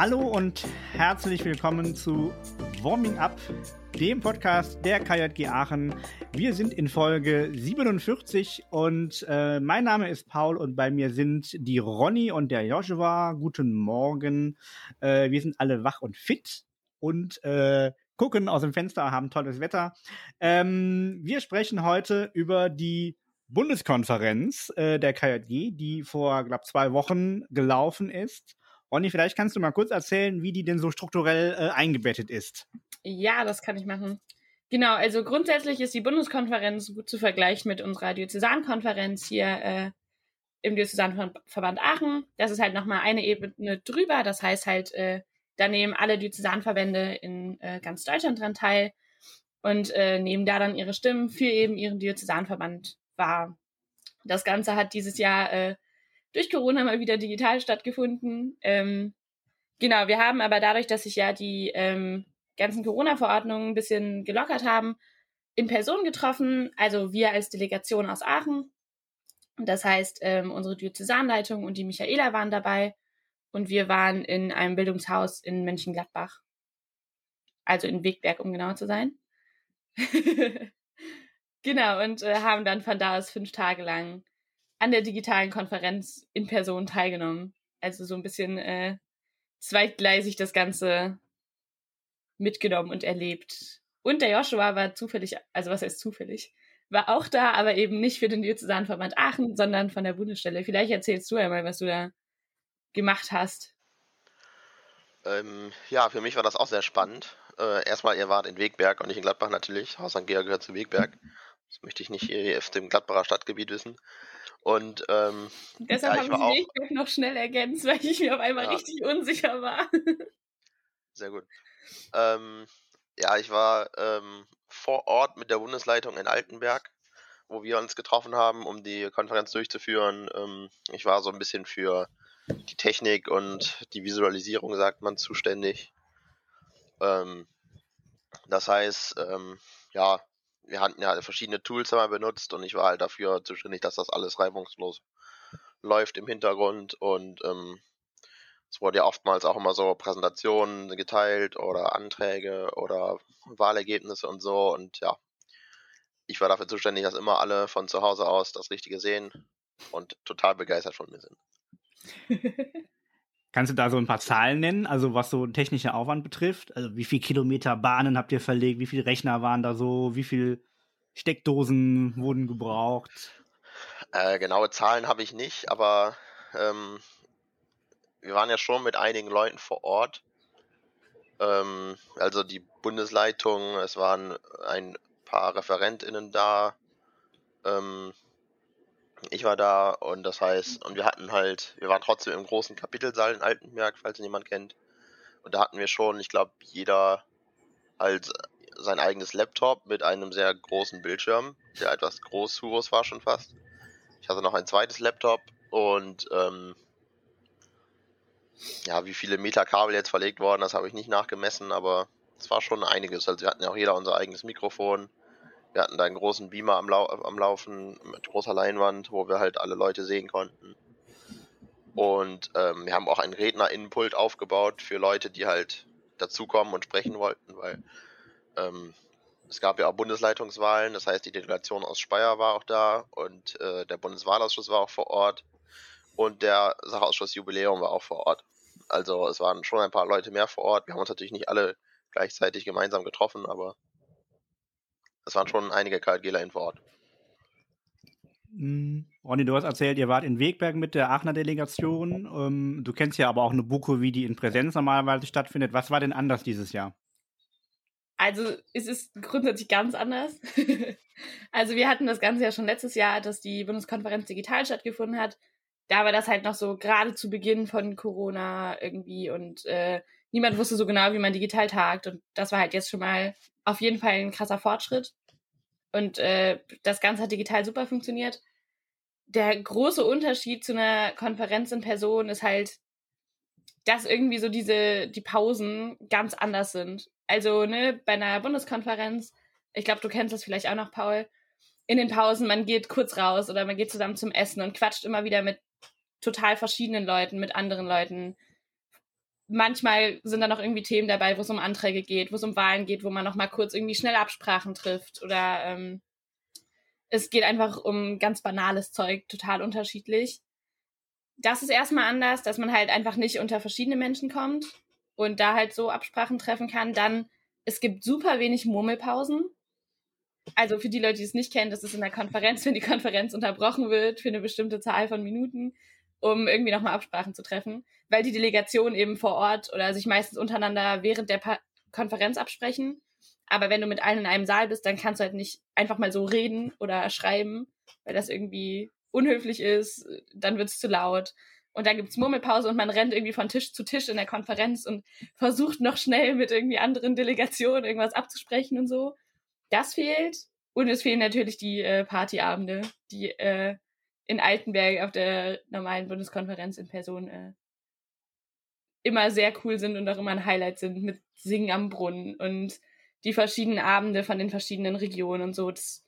Hallo und herzlich willkommen zu Warming Up, dem Podcast der KJG Aachen. Wir sind in Folge 47 und äh, mein Name ist Paul und bei mir sind die Ronny und der Joshua. Guten Morgen. Äh, wir sind alle wach und fit und äh, gucken aus dem Fenster, haben tolles Wetter. Ähm, wir sprechen heute über die Bundeskonferenz äh, der KJG, die vor, glaube zwei Wochen gelaufen ist. Ronny, vielleicht kannst du mal kurz erzählen, wie die denn so strukturell äh, eingebettet ist. Ja, das kann ich machen. Genau, also grundsätzlich ist die Bundeskonferenz gut zu vergleichen mit unserer Diözesankonferenz hier äh, im Diözesanverband Aachen. Das ist halt nochmal eine Ebene drüber. Das heißt halt, äh, da nehmen alle Diözesanverbände in äh, ganz Deutschland dran teil und äh, nehmen da dann ihre Stimmen für eben ihren Diözesanverband wahr. Das Ganze hat dieses Jahr äh, durch Corona mal wieder digital stattgefunden. Ähm, genau, wir haben aber dadurch, dass sich ja die ähm, ganzen Corona-Verordnungen ein bisschen gelockert haben, in Person getroffen, also wir als Delegation aus Aachen. Das heißt, ähm, unsere Diözesanleitung und die Michaela waren dabei und wir waren in einem Bildungshaus in Mönchengladbach. Also in Wegberg, um genau zu sein. genau, und äh, haben dann von da aus fünf Tage lang an der digitalen Konferenz in Person teilgenommen. Also so ein bisschen äh, zweitgleisig das Ganze mitgenommen und erlebt. Und der Joshua war zufällig, also was heißt zufällig, war auch da, aber eben nicht für den Diözesanverband Aachen, sondern von der Bundesstelle. Vielleicht erzählst du ja mal, was du da gemacht hast. Ähm, ja, für mich war das auch sehr spannend. Äh, erstmal, ihr wart in Wegberg und nicht in Gladbach natürlich. Haus St. Georg gehört zu Wegberg. Das möchte ich nicht hier auf dem Gladbacher Stadtgebiet wissen. Und ähm, deshalb ja, habe ich den Weg noch schnell ergänzt, weil ich mir auf einmal ja. richtig unsicher war. Sehr gut. Ähm, ja, ich war ähm, vor Ort mit der Bundesleitung in Altenberg, wo wir uns getroffen haben, um die Konferenz durchzuführen. Ähm, ich war so ein bisschen für die Technik und die Visualisierung, sagt man, zuständig. Ähm, das heißt, ähm, ja, wir hatten ja verschiedene Tools einmal benutzt und ich war halt dafür zuständig, dass das alles reibungslos läuft im Hintergrund und ähm, es wurde ja oftmals auch immer so Präsentationen geteilt oder Anträge oder Wahlergebnisse und so und ja, ich war dafür zuständig, dass immer alle von zu Hause aus das Richtige sehen und total begeistert von mir sind. Kannst du da so ein paar Zahlen nennen, also was so technischer Aufwand betrifft? Also wie viele Kilometer Bahnen habt ihr verlegt? Wie viele Rechner waren da so? Wie viele Steckdosen wurden gebraucht? Äh, genaue Zahlen habe ich nicht, aber ähm, wir waren ja schon mit einigen Leuten vor Ort. Ähm, also die Bundesleitung, es waren ein paar ReferentInnen da. Ähm, ich war da und das heißt, und wir hatten halt, wir waren trotzdem im großen Kapitelsaal in Altenberg, falls ihn jemand kennt. Und da hatten wir schon, ich glaube, jeder halt sein eigenes Laptop mit einem sehr großen Bildschirm, der etwas groß groß war schon fast. Ich hatte noch ein zweites Laptop und ähm, ja, wie viele Meter Kabel jetzt verlegt worden, das habe ich nicht nachgemessen, aber es war schon einiges. Also wir hatten ja auch jeder unser eigenes Mikrofon wir hatten da einen großen Beamer am, Lau am Laufen mit großer Leinwand, wo wir halt alle Leute sehen konnten. Und ähm, wir haben auch einen Redner-Innenpult aufgebaut für Leute, die halt dazukommen und sprechen wollten, weil ähm, es gab ja auch Bundesleitungswahlen, das heißt, die Delegation aus Speyer war auch da und äh, der Bundeswahlausschuss war auch vor Ort und der Sachausschuss Jubiläum war auch vor Ort. Also es waren schon ein paar Leute mehr vor Ort. Wir haben uns natürlich nicht alle gleichzeitig gemeinsam getroffen, aber es waren schon einige KLGler vor Ort. Hm, Ronny, du hast erzählt, ihr wart in Wegberg mit der Aachener Delegation. Ähm, du kennst ja aber auch eine Buko, wie die in Präsenz normalerweise stattfindet. Was war denn anders dieses Jahr? Also es ist grundsätzlich ganz anders. also wir hatten das Ganze ja schon letztes Jahr, dass die Bundeskonferenz digital stattgefunden hat. Da war das halt noch so gerade zu Beginn von Corona irgendwie und äh, niemand wusste so genau, wie man digital tagt. Und das war halt jetzt schon mal auf jeden Fall ein krasser Fortschritt. Und äh, das Ganze hat digital super funktioniert. Der große Unterschied zu einer Konferenz in Person ist halt, dass irgendwie so diese, die Pausen ganz anders sind. Also, ne, bei einer Bundeskonferenz, ich glaube, du kennst das vielleicht auch noch, Paul, in den Pausen, man geht kurz raus oder man geht zusammen zum Essen und quatscht immer wieder mit total verschiedenen Leuten, mit anderen Leuten, manchmal sind da noch irgendwie Themen dabei, wo es um Anträge geht, wo es um Wahlen geht, wo man noch mal kurz irgendwie schnell Absprachen trifft oder ähm, es geht einfach um ganz banales Zeug, total unterschiedlich. Das ist erstmal anders, dass man halt einfach nicht unter verschiedene Menschen kommt und da halt so Absprachen treffen kann. Dann, es gibt super wenig Murmelpausen. Also für die Leute, die es nicht kennen, das ist in der Konferenz, wenn die Konferenz unterbrochen wird für eine bestimmte Zahl von Minuten, um irgendwie nochmal Absprachen zu treffen, weil die Delegationen eben vor Ort oder sich meistens untereinander während der pa Konferenz absprechen. Aber wenn du mit allen in einem Saal bist, dann kannst du halt nicht einfach mal so reden oder schreiben, weil das irgendwie unhöflich ist, dann wird es zu laut. Und dann gibt's Murmelpause und man rennt irgendwie von Tisch zu Tisch in der Konferenz und versucht noch schnell mit irgendwie anderen Delegationen irgendwas abzusprechen und so. Das fehlt. Und es fehlen natürlich die äh, Partyabende, die äh, in Altenberg auf der normalen Bundeskonferenz in Person äh, immer sehr cool sind und auch immer ein Highlight sind mit Singen am Brunnen und die verschiedenen Abende von den verschiedenen Regionen und so. Das,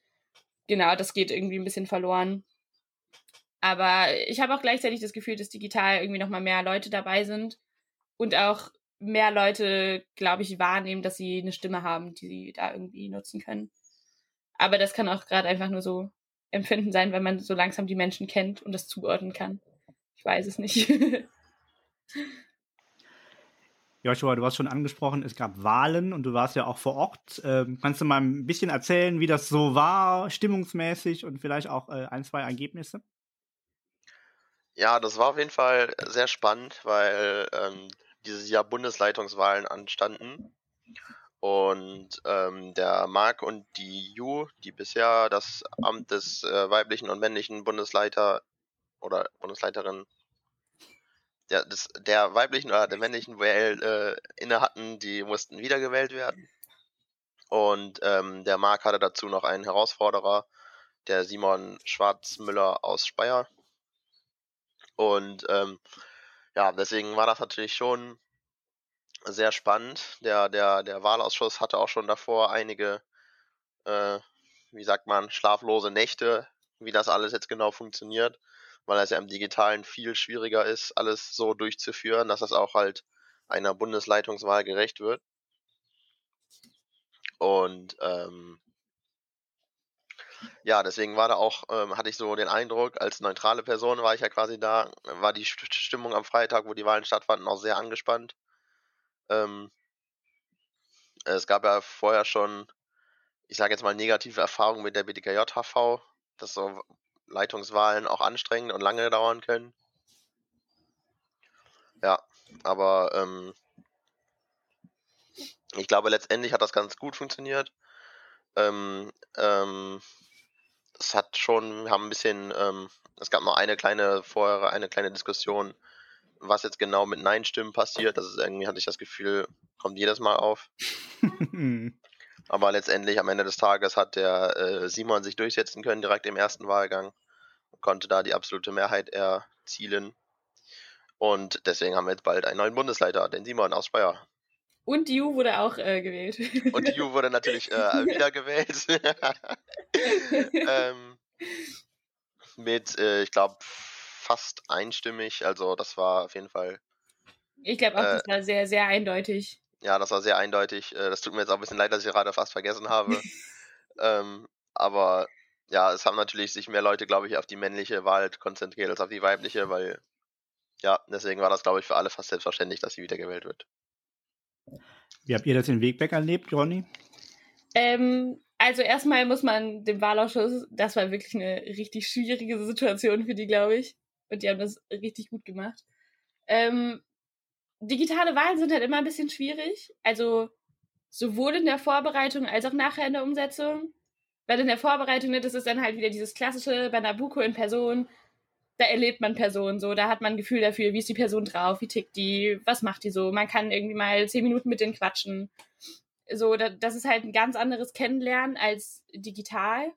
genau, das geht irgendwie ein bisschen verloren. Aber ich habe auch gleichzeitig das Gefühl, dass digital irgendwie nochmal mehr Leute dabei sind und auch mehr Leute, glaube ich, wahrnehmen, dass sie eine Stimme haben, die sie da irgendwie nutzen können. Aber das kann auch gerade einfach nur so Empfinden sein, wenn man so langsam die Menschen kennt und das zuordnen kann. Ich weiß es nicht. Joshua, du hast schon angesprochen, es gab Wahlen und du warst ja auch vor Ort. Ähm, kannst du mal ein bisschen erzählen, wie das so war, stimmungsmäßig und vielleicht auch äh, ein, zwei Ergebnisse? Ja, das war auf jeden Fall sehr spannend, weil ähm, dieses Jahr Bundesleitungswahlen anstanden. Und ähm, der Marc und die Ju, die bisher das Amt des äh, weiblichen und männlichen Bundesleiter oder Bundesleiterin der, des, der weiblichen oder der männlichen WL äh, inne hatten, die mussten wiedergewählt werden. Und ähm, der Marc hatte dazu noch einen Herausforderer, der Simon Schwarzmüller aus Speyer. Und ähm, ja, deswegen war das natürlich schon sehr spannend. Der, der, der Wahlausschuss hatte auch schon davor einige, äh, wie sagt man, schlaflose Nächte, wie das alles jetzt genau funktioniert, weil es ja im Digitalen viel schwieriger ist, alles so durchzuführen, dass das auch halt einer Bundesleitungswahl gerecht wird. Und ähm, ja, deswegen war da auch, ähm, hatte ich so den Eindruck, als neutrale Person war ich ja quasi da, war die Stimmung am Freitag, wo die Wahlen stattfanden, auch sehr angespannt. Ähm, es gab ja vorher schon, ich sage jetzt mal, negative Erfahrungen mit der BDKJ-HV, dass so Leitungswahlen auch anstrengend und lange dauern können. Ja, aber ähm, ich glaube, letztendlich hat das ganz gut funktioniert. Ähm, ähm, es hat schon, wir haben ein bisschen, ähm, es gab noch eine kleine vorher, eine kleine Diskussion, was jetzt genau mit Nein-Stimmen passiert. Das ist irgendwie, hatte ich das Gefühl, kommt jedes Mal auf. Aber letztendlich am Ende des Tages hat der äh, Simon sich durchsetzen können, direkt im ersten Wahlgang. Und konnte da die absolute Mehrheit erzielen. Und deswegen haben wir jetzt bald einen neuen Bundesleiter, den Simon aus Speyer. Und die Ju wurde auch äh, gewählt. Und die Ju wurde natürlich äh, wiedergewählt. ähm, mit, äh, ich glaube, fast einstimmig. Also das war auf jeden Fall. Ich glaube auch, äh, das war sehr, sehr eindeutig. Ja, das war sehr eindeutig. Äh, das tut mir jetzt auch ein bisschen leid, dass ich gerade fast vergessen habe. ähm, aber ja, es haben natürlich sich mehr Leute, glaube ich, auf die männliche Wahl konzentriert als auf die weibliche, weil ja, deswegen war das, glaube ich, für alle fast selbstverständlich, dass sie wiedergewählt wird. Wie habt ihr das in Wegbeck erlebt, Ronny? Ähm, also erstmal muss man dem Wahlausschuss, das war wirklich eine richtig schwierige Situation für die, glaube ich. Und die haben das richtig gut gemacht. Ähm, digitale Wahlen sind halt immer ein bisschen schwierig. Also sowohl in der Vorbereitung als auch nachher in der Umsetzung. Weil in der Vorbereitung, ne, das ist dann halt wieder dieses klassische bei Nabucco in Person. Da erlebt man Personen so, da hat man ein Gefühl dafür, wie ist die Person drauf, wie tickt die, was macht die so. Man kann irgendwie mal zehn Minuten mit denen quatschen. So, das ist halt ein ganz anderes Kennenlernen als digital.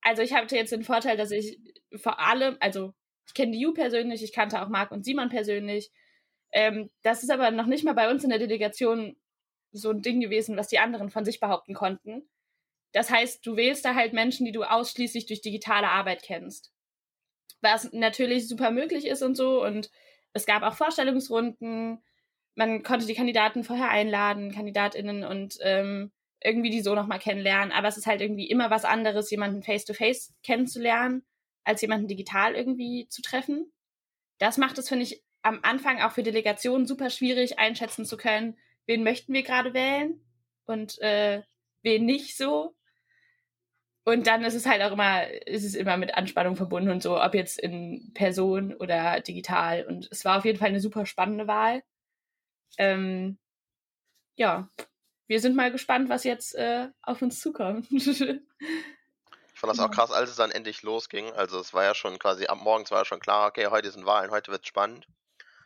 Also ich hatte jetzt den Vorteil, dass ich vor allem, also ich kenne die Ju persönlich, ich kannte auch Marc und Simon persönlich. Ähm, das ist aber noch nicht mal bei uns in der Delegation so ein Ding gewesen, was die anderen von sich behaupten konnten. Das heißt, du wählst da halt Menschen, die du ausschließlich durch digitale Arbeit kennst. Was natürlich super möglich ist und so. Und es gab auch Vorstellungsrunden. man konnte die Kandidaten vorher einladen, KandidatInnen und ähm, irgendwie die so nochmal kennenlernen. Aber es ist halt irgendwie immer was anderes, jemanden face-to-face -face kennenzulernen, als jemanden digital irgendwie zu treffen. Das macht es, finde ich, am Anfang auch für Delegationen super schwierig einschätzen zu können, wen möchten wir gerade wählen und äh, wen nicht so. Und dann ist es halt auch immer, ist es immer mit Anspannung verbunden und so, ob jetzt in Person oder digital. Und es war auf jeden Fall eine super spannende Wahl. Ähm, ja, wir sind mal gespannt, was jetzt äh, auf uns zukommt. fand das auch krass, als es dann endlich losging. Also es war ja schon quasi, ab morgens war ja schon klar, okay, heute sind Wahlen, heute wird spannend.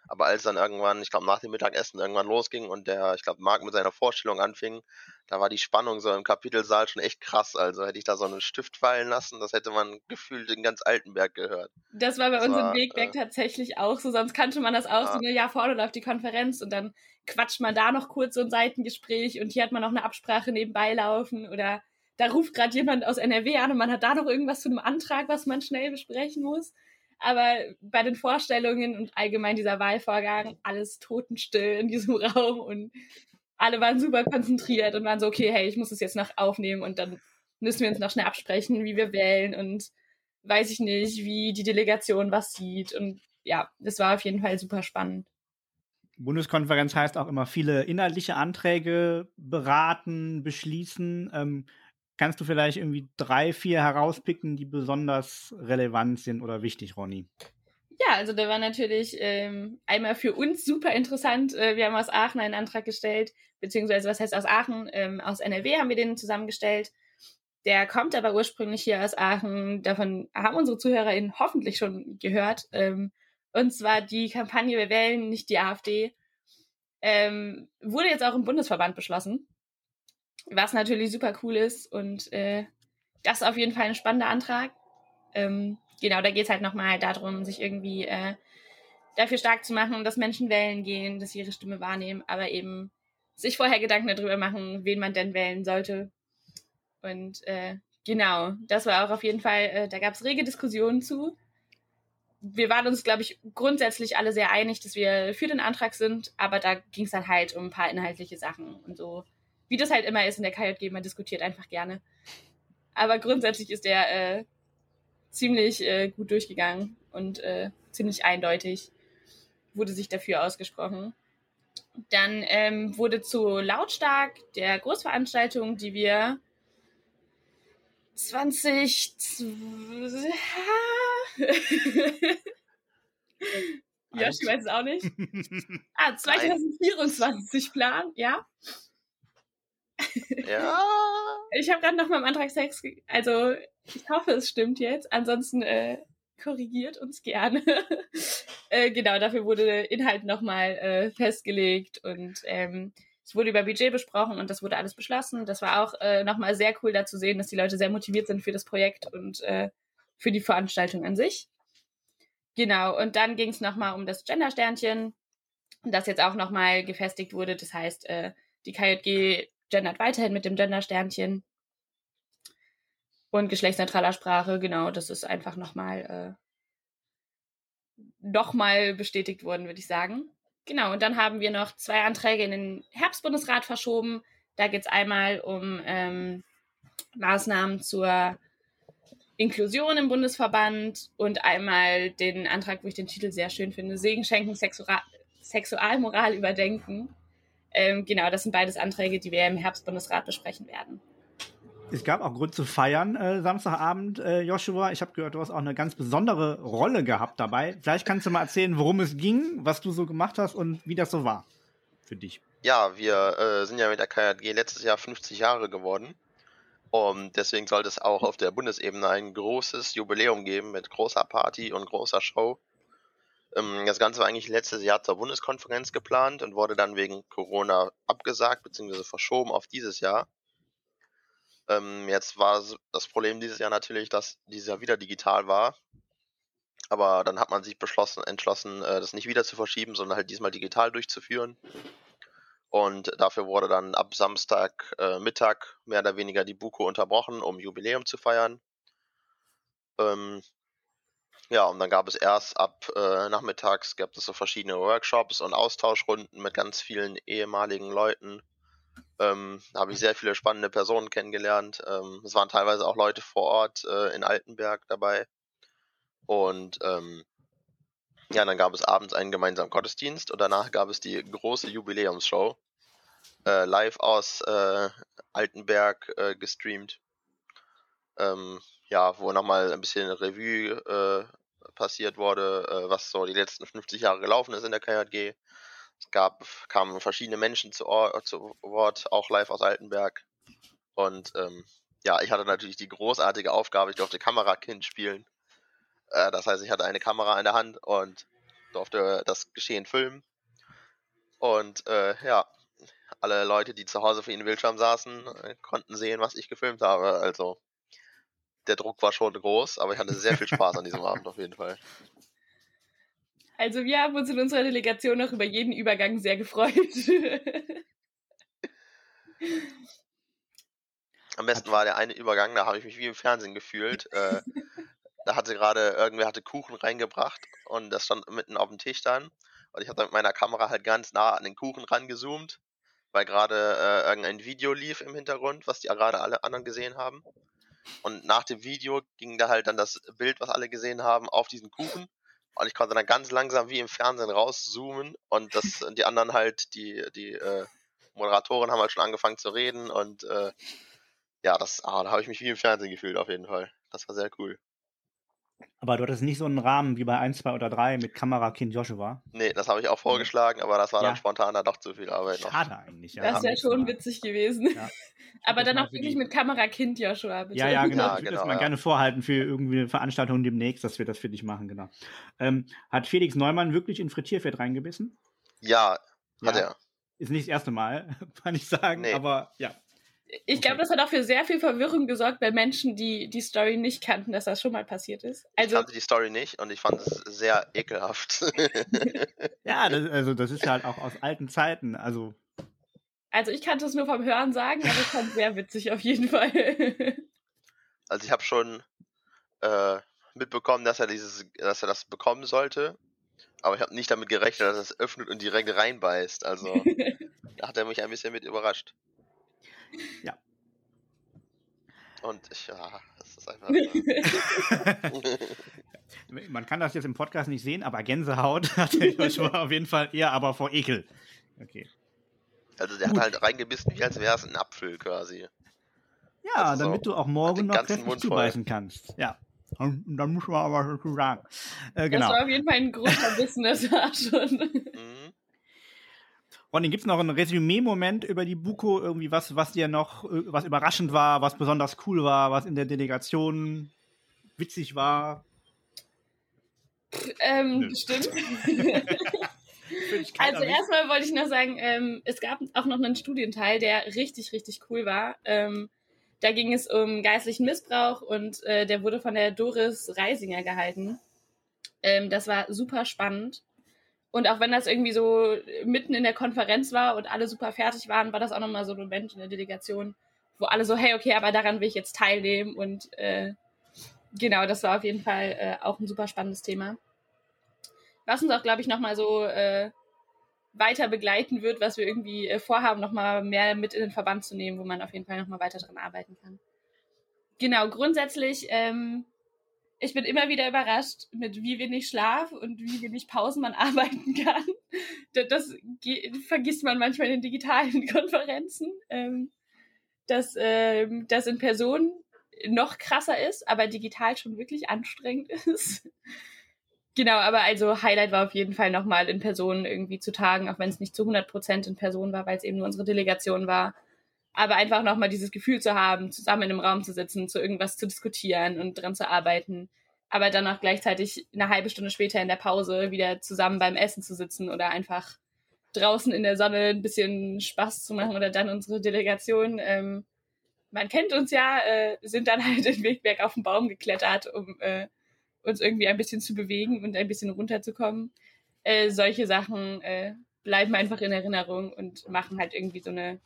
Aber als dann irgendwann, ich glaube nach dem Mittagessen irgendwann losging und der, ich glaube, Marc mit seiner Vorstellung anfing, da war die Spannung so im Kapitelsaal schon echt krass. Also hätte ich da so einen Stift fallen lassen, das hätte man gefühlt in ganz Altenberg gehört. Das war bei das uns war, im Wegberg äh, tatsächlich auch so, sonst kannte man das auch ja. so, ne, ja, vorne läuft die Konferenz und dann quatscht man da noch kurz so ein Seitengespräch und hier hat man noch eine Absprache nebenbei laufen oder da ruft gerade jemand aus NRW an und man hat da noch irgendwas zu einem Antrag, was man schnell besprechen muss. Aber bei den Vorstellungen und allgemein dieser Wahlvorgang alles totenstill in diesem Raum und alle waren super konzentriert und waren so, okay, hey, ich muss das jetzt noch aufnehmen und dann müssen wir uns noch schnell absprechen, wie wir wählen und weiß ich nicht, wie die Delegation was sieht. Und ja, das war auf jeden Fall super spannend. Bundeskonferenz heißt auch immer viele inhaltliche Anträge beraten, beschließen. Ähm, Kannst du vielleicht irgendwie drei, vier herauspicken, die besonders relevant sind oder wichtig, Ronny? Ja, also da war natürlich ähm, einmal für uns super interessant. Äh, wir haben aus Aachen einen Antrag gestellt, beziehungsweise was heißt aus Aachen? Ähm, aus NRW haben wir den zusammengestellt. Der kommt aber ursprünglich hier aus Aachen. Davon haben unsere ZuhörerInnen hoffentlich schon gehört. Ähm, und zwar die Kampagne Wir wählen nicht die AfD. Ähm, wurde jetzt auch im Bundesverband beschlossen was natürlich super cool ist. Und äh, das ist auf jeden Fall ein spannender Antrag. Ähm, genau, da geht es halt nochmal darum, sich irgendwie äh, dafür stark zu machen, dass Menschen wählen gehen, dass sie ihre Stimme wahrnehmen, aber eben sich vorher Gedanken darüber machen, wen man denn wählen sollte. Und äh, genau, das war auch auf jeden Fall, äh, da gab es rege Diskussionen zu. Wir waren uns, glaube ich, grundsätzlich alle sehr einig, dass wir für den Antrag sind, aber da ging es dann halt um ein paar inhaltliche Sachen und so wie das halt immer ist in der KJG, man diskutiert einfach gerne. Aber grundsätzlich ist der äh, ziemlich äh, gut durchgegangen und äh, ziemlich eindeutig wurde sich dafür ausgesprochen. Dann ähm, wurde zu Lautstark der Großveranstaltung, die wir 20 Joshi weiß es auch nicht. Ah, 2024 Plan, ja. Ja. Ich habe gerade noch mal im Antragstext, also ich hoffe, es stimmt jetzt. Ansonsten äh, korrigiert uns gerne. äh, genau, dafür wurde Inhalt nochmal äh, festgelegt und ähm, es wurde über Budget besprochen und das wurde alles beschlossen. Das war auch äh, nochmal sehr cool da zu sehen, dass die Leute sehr motiviert sind für das Projekt und äh, für die Veranstaltung an sich. Genau, und dann ging es nochmal um das Gender-Sternchen, das jetzt auch nochmal gefestigt wurde. Das heißt, äh, die KJG gendert weiterhin mit dem Gender-Sternchen. Und geschlechtsneutraler Sprache, genau, das ist einfach nochmal äh, nochmal bestätigt worden, würde ich sagen. Genau, und dann haben wir noch zwei Anträge in den Herbstbundesrat verschoben. Da geht es einmal um ähm, Maßnahmen zur Inklusion im Bundesverband und einmal den Antrag, wo ich den Titel sehr schön finde, Segen schenken, Sexual Sexualmoral überdenken. Ähm, genau, das sind beides Anträge, die wir im Herbstbundesrat besprechen werden. Es gab auch Grund zu feiern äh, Samstagabend, äh, Joshua. Ich habe gehört, du hast auch eine ganz besondere Rolle gehabt dabei. Vielleicht kannst du mal erzählen, worum es ging, was du so gemacht hast und wie das so war für dich. Ja, wir äh, sind ja mit der KJG letztes Jahr 50 Jahre geworden. Und deswegen sollte es auch auf der Bundesebene ein großes Jubiläum geben mit großer Party und großer Show. Ähm, das Ganze war eigentlich letztes Jahr zur Bundeskonferenz geplant und wurde dann wegen Corona abgesagt bzw. verschoben auf dieses Jahr. Ähm, jetzt war das Problem dieses Jahr natürlich, dass dieses Jahr wieder digital war. Aber dann hat man sich beschlossen, entschlossen, äh, das nicht wieder zu verschieben, sondern halt diesmal digital durchzuführen. Und dafür wurde dann ab Samstag äh, Mittag mehr oder weniger die Buko unterbrochen, um Jubiläum zu feiern. Ähm, Ja, und dann gab es erst ab äh, nachmittags gab es so verschiedene Workshops und Austauschrunden mit ganz vielen ehemaligen Leuten. Ähm, da habe ich sehr viele spannende Personen kennengelernt. Ähm, es waren teilweise auch Leute vor Ort äh, in Altenberg dabei. Und ähm, ja, dann gab es abends einen gemeinsamen Gottesdienst und danach gab es die große Jubiläumsshow. Äh, live aus äh, Altenberg äh, gestreamt. Ähm, ja, wo nochmal ein bisschen Revue äh, passiert wurde, äh, was so die letzten 50 Jahre gelaufen ist in der KJG. Es gab, kamen verschiedene Menschen zu, Or zu Wort, auch live aus Altenberg. Und ähm, ja, ich hatte natürlich die großartige Aufgabe, ich durfte Kamerakind spielen. Äh, das heißt, ich hatte eine Kamera in der Hand und durfte das Geschehen filmen. Und äh, ja, alle Leute, die zu Hause für ihren Bildschirm saßen, äh, konnten sehen, was ich gefilmt habe. Also der Druck war schon groß, aber ich hatte sehr viel Spaß an diesem Abend auf jeden Fall. Also wir haben uns in unserer Delegation noch über jeden Übergang sehr gefreut. Am besten war der eine Übergang, da habe ich mich wie im Fernsehen gefühlt. Äh, da hatte gerade, irgendwer hatte Kuchen reingebracht und das stand mitten auf dem Tisch dann. Und ich habe mit meiner Kamera halt ganz nah an den Kuchen rangezoomt, weil gerade äh, irgendein Video lief im Hintergrund, was die gerade alle anderen gesehen haben. Und nach dem Video ging da halt dann das Bild, was alle gesehen haben, auf diesen Kuchen. Und ich konnte dann ganz langsam wie im Fernsehen rauszoomen und das die anderen halt, die, die äh, Moderatoren haben halt schon angefangen zu reden und äh, ja, das, ah, da habe ich mich wie im Fernsehen gefühlt auf jeden Fall. Das war sehr cool. Aber du hattest nicht so einen Rahmen wie bei 1, 2 oder 3 mit Kamerakind Joshua. Nee, das habe ich auch vorgeschlagen, aber das war ja. dann spontan da doch zu viel Arbeit noch. Schade eigentlich. Ja. Das wäre schon witzig gewesen. Ja. aber dann auch wirklich mit Kamerakind Joshua, bitte. Ja, ja, genau. Ja, ich würde genau, das mal gerne vorhalten für irgendwie Veranstaltungen demnächst, dass wir das für dich machen, genau. Ähm, hat Felix Neumann wirklich in Frittierfett reingebissen? Ja, hat er. Ist nicht das erste Mal, kann ich sagen, nee. aber ja. Ich glaube, das hat auch für sehr viel Verwirrung gesorgt bei Menschen, die die Story nicht kannten, dass das schon mal passiert ist. Also, ich kannte die Story nicht und ich fand es sehr ekelhaft. ja, das, also das ist halt auch aus alten Zeiten. Also, also ich kannte es nur vom Hören sagen, aber ich fand es sehr witzig auf jeden Fall. also ich habe schon äh, mitbekommen, dass er dieses, dass er das bekommen sollte, aber ich habe nicht damit gerechnet, dass er es öffnet und direkt reinbeißt. Also da hat er mich ein bisschen mit überrascht. Ja. Und ich, ja, das ist einfach. Man kann das jetzt im Podcast nicht sehen, aber Gänsehaut hatte ich schon auf jeden Fall eher aber vor Ekel. Okay. Also der Gut. hat halt reingebissen, wie als wäre es ein Apfel quasi. Ja, also damit so du auch morgen noch kräftig zubeißen kannst. Ja. Da muss man aber dazu sagen. Äh, genau. Das war auf jeden Fall ein großer Bissen, das war schon. Mhm. Ronny, gibt es noch einen Resümee-Moment über die Buko, irgendwie was, was dir noch, äh, was überraschend war, was besonders cool war, was in der Delegation witzig war? Ähm, stimmt. also erstmal wollte ich noch sagen, ähm, es gab auch noch einen Studienteil, der richtig, richtig cool war. Ähm, da ging es um geistlichen Missbrauch und äh, der wurde von der Doris Reisinger gehalten. Ähm, das war super spannend. Und auch wenn das irgendwie so mitten in der Konferenz war und alle super fertig waren, war das auch nochmal so ein Moment in der Delegation, wo alle so, hey, okay, aber daran will ich jetzt teilnehmen. Und äh, genau, das war auf jeden Fall äh, auch ein super spannendes Thema. Was uns auch, glaube ich, nochmal so äh, weiter begleiten wird, was wir irgendwie äh, vorhaben, nochmal mehr mit in den Verband zu nehmen, wo man auf jeden Fall nochmal weiter dran arbeiten kann. Genau, grundsätzlich ähm, ich bin immer wieder überrascht, mit wie wenig Schlaf und wie wenig Pausen man arbeiten kann. Das, vergisst man manchmal in digitalen Konferenzen, ähm, dass ähm, das in Person noch krasser ist, aber digital schon wirklich anstrengend ist. Genau, aber also Highlight war auf jeden Fall nochmal in Person irgendwie zu tagen, auch wenn es nicht zu 100 Prozent in Person war, weil es eben nur unsere Delegation war. Aber einfach nochmal dieses Gefühl zu haben, zusammen in einem Raum zu sitzen, zu irgendwas zu diskutieren und dran zu arbeiten. Aber dann auch gleichzeitig eine halbe Stunde später in der Pause wieder zusammen beim Essen zu sitzen oder einfach draußen in der Sonne ein bisschen Spaß zu machen oder dann unsere Delegation. Ähm, man kennt uns ja, äh, sind dann halt den Wegberg auf den Baum geklettert, um äh, uns irgendwie ein bisschen zu bewegen und ein bisschen runterzukommen. Äh, solche Sachen äh, bleiben einfach in Erinnerung und machen halt irgendwie so eine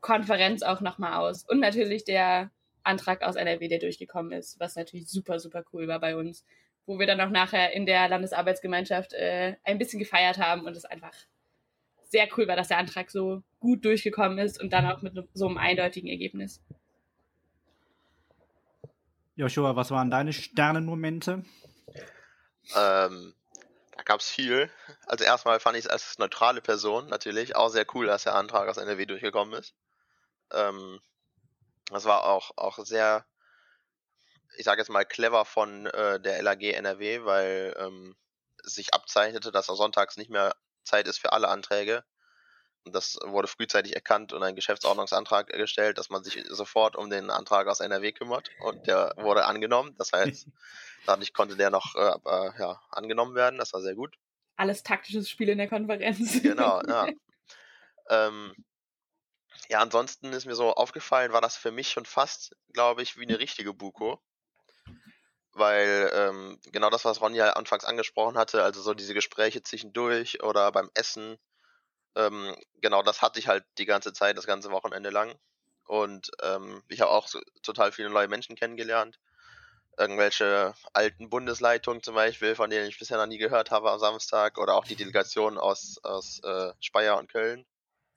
Konferenz auch nochmal aus. Und natürlich der Antrag aus NRW, der durchgekommen ist, was natürlich super, super cool war bei uns, wo wir dann auch nachher in der Landesarbeitsgemeinschaft äh, ein bisschen gefeiert haben und es einfach sehr cool war, dass der Antrag so gut durchgekommen ist und dann auch mit so einem eindeutigen Ergebnis. Joshua, was waren deine Sternenmomente? Ähm, da gab es viel. Also erstmal fand ich es als neutrale Person natürlich auch sehr cool, dass der Antrag aus NRW durchgekommen ist. Ähm, das war auch, auch sehr, ich sage jetzt mal, clever von äh, der LAG NRW, weil ähm, es sich abzeichnete, dass er sonntags nicht mehr Zeit ist für alle Anträge. Und das wurde frühzeitig erkannt und ein Geschäftsordnungsantrag gestellt, dass man sich sofort um den Antrag aus NRW kümmert. Und der wurde angenommen. Das heißt, dadurch konnte der noch äh, äh, ja, angenommen werden. Das war sehr gut. Alles taktisches Spiel in der Konferenz. Genau, ja. ähm, ja, ansonsten ist mir so aufgefallen, war das für mich schon fast, glaube ich, wie eine richtige Buko. Weil ähm, genau das, was Ronja anfangs angesprochen hatte, also so diese Gespräche zwischendurch oder beim Essen, ähm, genau das hatte ich halt die ganze Zeit, das ganze Wochenende lang. Und ähm, ich habe auch so, total viele neue Menschen kennengelernt. Irgendwelche alten Bundesleitungen zum Beispiel, von denen ich bisher noch nie gehört habe am Samstag. Oder auch die Delegation aus, aus äh, Speyer und Köln.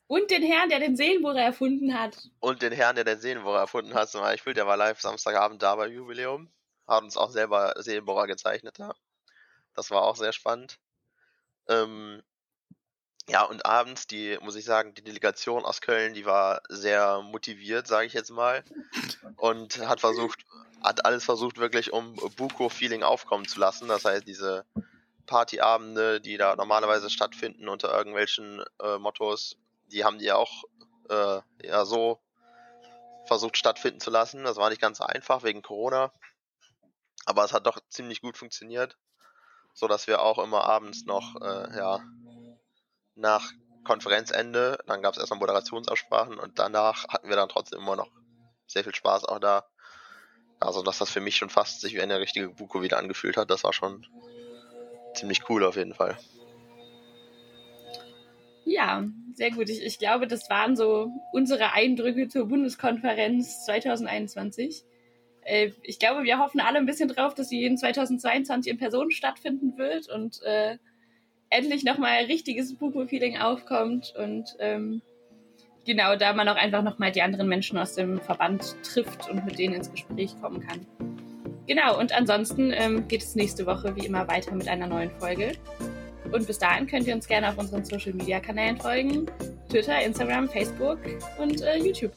Und den Herrn, der den Seelenbohrer erfunden hat. Und den Herrn, der den Seelenbohrer erfunden hat zum Beispiel. Der war live Samstagabend da beim Jubiläum. Hat uns auch selber Seelenbohrer gezeichnet. Ja. Das war auch sehr spannend. Ähm, ja, und abends, die, muss ich sagen, die Delegation aus Köln, die war sehr motiviert, sage ich jetzt mal. Und hat versucht, hat alles versucht, wirklich um Buko-Feeling aufkommen zu lassen. Das heißt, diese Partyabende, die da normalerweise stattfinden unter irgendwelchen äh, Mottos, die haben die auch äh, ja so versucht stattfinden zu lassen. Das war nicht ganz so einfach wegen Corona. Aber es hat doch ziemlich gut funktioniert. So dass wir auch immer abends noch äh, ja, nach Konferenzende, dann gab es erstmal Moderationsabsprachen und danach hatten wir dann trotzdem immer noch sehr viel Spaß auch da. Also, dass das für mich schon fast sich wie eine richtige Buko wieder angefühlt hat, das war schon ziemlich cool auf jeden Fall. Ja, sehr gut. Ich, ich glaube, das waren so unsere Eindrücke zur Bundeskonferenz 2021. Äh, ich glaube, wir hoffen alle ein bisschen drauf, dass sie in 2022 in Person stattfinden wird und äh, endlich nochmal richtiges Pupo-Feeling aufkommt und ähm, genau da man auch einfach nochmal die anderen Menschen aus dem Verband trifft und mit denen ins Gespräch kommen kann. Genau, und ansonsten ähm, geht es nächste Woche wie immer weiter mit einer neuen Folge. Und bis dahin könnt ihr uns gerne auf unseren Social Media Kanälen folgen: Twitter, Instagram, Facebook und äh, YouTube.